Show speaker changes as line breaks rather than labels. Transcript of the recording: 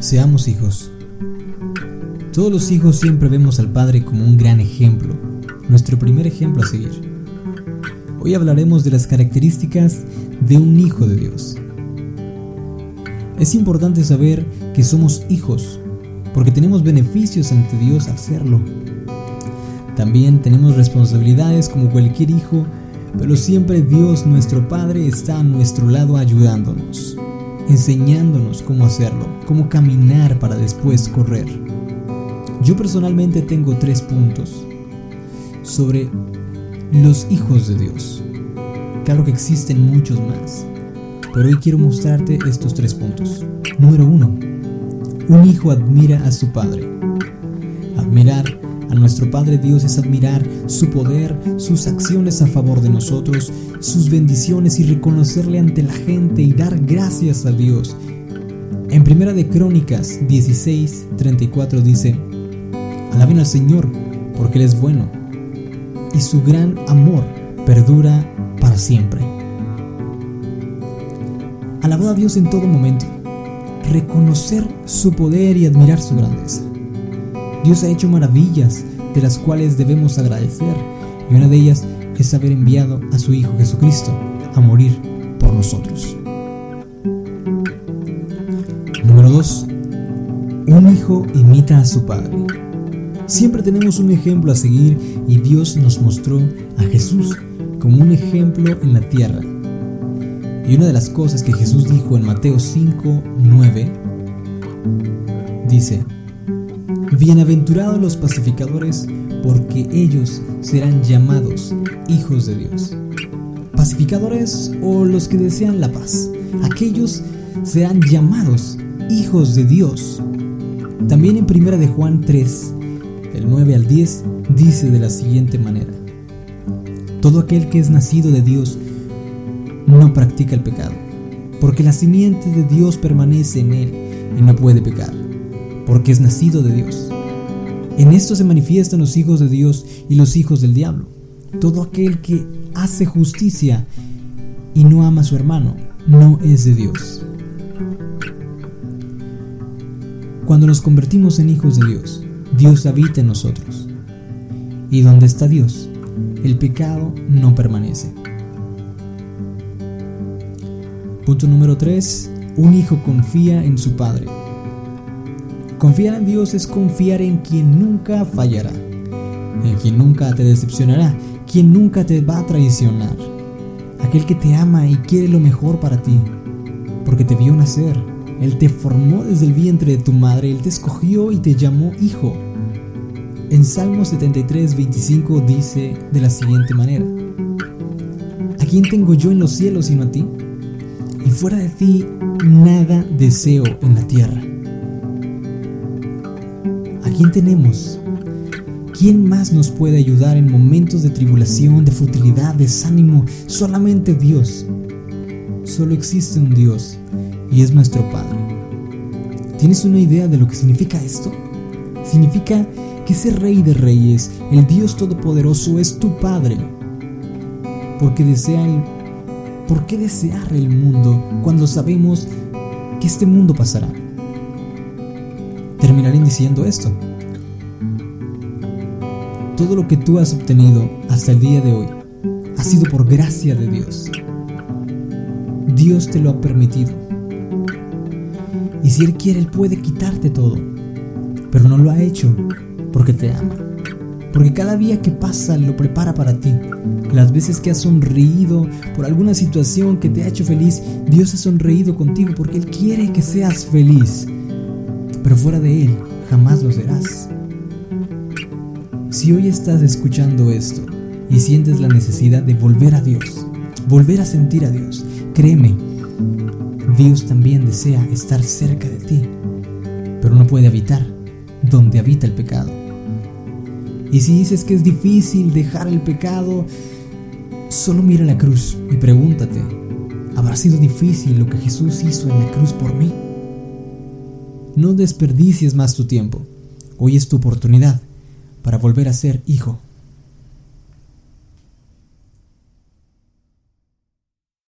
Seamos hijos. Todos los hijos siempre vemos al Padre como un gran ejemplo, nuestro primer ejemplo a seguir. Hoy hablaremos de las características de un hijo de Dios. Es importante saber que somos hijos, porque tenemos beneficios ante Dios al serlo. También tenemos responsabilidades como cualquier hijo, pero siempre Dios nuestro Padre está a nuestro lado ayudándonos enseñándonos cómo hacerlo, cómo caminar para después correr. Yo personalmente tengo tres puntos sobre los hijos de Dios. Claro que existen muchos más, pero hoy quiero mostrarte estos tres puntos. Número uno, un hijo admira a su padre. Admirar a nuestro Padre Dios es admirar su poder, sus acciones a favor de nosotros, sus bendiciones y reconocerle ante la gente y dar gracias a Dios. En Primera de Crónicas 16, 34 dice, Alaben al Señor, porque Él es bueno, y su gran amor perdura para siempre. Alabad a Dios en todo momento, reconocer su poder y admirar su grandeza. Dios ha hecho maravillas de las cuales debemos agradecer y una de ellas es haber enviado a su Hijo Jesucristo a morir por nosotros. Número 2. Un hijo imita a su padre. Siempre tenemos un ejemplo a seguir y Dios nos mostró a Jesús como un ejemplo en la tierra. Y una de las cosas que Jesús dijo en Mateo 5, 9, dice, Bienaventurados los pacificadores, porque ellos serán llamados hijos de Dios. Pacificadores o los que desean la paz, aquellos serán llamados hijos de Dios. También en primera de Juan 3, del 9 al 10, dice de la siguiente manera: Todo aquel que es nacido de Dios no practica el pecado, porque la simiente de Dios permanece en él y no puede pecar porque es nacido de Dios. En esto se manifiestan los hijos de Dios y los hijos del diablo. Todo aquel que hace justicia y no ama a su hermano no es de Dios. Cuando nos convertimos en hijos de Dios, Dios habita en nosotros. Y donde está Dios, el pecado no permanece. Punto número 3. Un hijo confía en su padre. Confiar en Dios es confiar en quien nunca fallará, en quien nunca te decepcionará, quien nunca te va a traicionar, aquel que te ama y quiere lo mejor para ti, porque te vio nacer, Él te formó desde el vientre de tu madre, Él te escogió y te llamó hijo. En Salmo 73, 25 dice de la siguiente manera, ¿A quién tengo yo en los cielos sino a ti? Y fuera de ti nada deseo en la tierra quién tenemos? ¿Quién más nos puede ayudar en momentos de tribulación, de futilidad, desánimo? Solamente Dios. Solo existe un Dios y es nuestro Padre. ¿Tienes una idea de lo que significa esto? Significa que ese Rey de Reyes, el Dios Todopoderoso, es tu Padre. Porque desea ¿Por qué desear el mundo cuando sabemos que este mundo pasará? Terminaré diciendo esto. Todo lo que tú has obtenido hasta el día de hoy ha sido por gracia de Dios. Dios te lo ha permitido. Y si Él quiere, Él puede quitarte todo. Pero no lo ha hecho porque te ama. Porque cada día que pasa lo prepara para ti. Las veces que has sonreído por alguna situación que te ha hecho feliz, Dios ha sonreído contigo porque Él quiere que seas feliz. Pero fuera de Él, jamás lo serás. Si hoy estás escuchando esto y sientes la necesidad de volver a Dios, volver a sentir a Dios, créeme, Dios también desea estar cerca de ti, pero no puede habitar donde habita el pecado. Y si dices que es difícil dejar el pecado, solo mira la cruz y pregúntate, ¿habrá sido difícil lo que Jesús hizo en la cruz por mí? No desperdicies más tu tiempo. Hoy es tu oportunidad para volver a ser hijo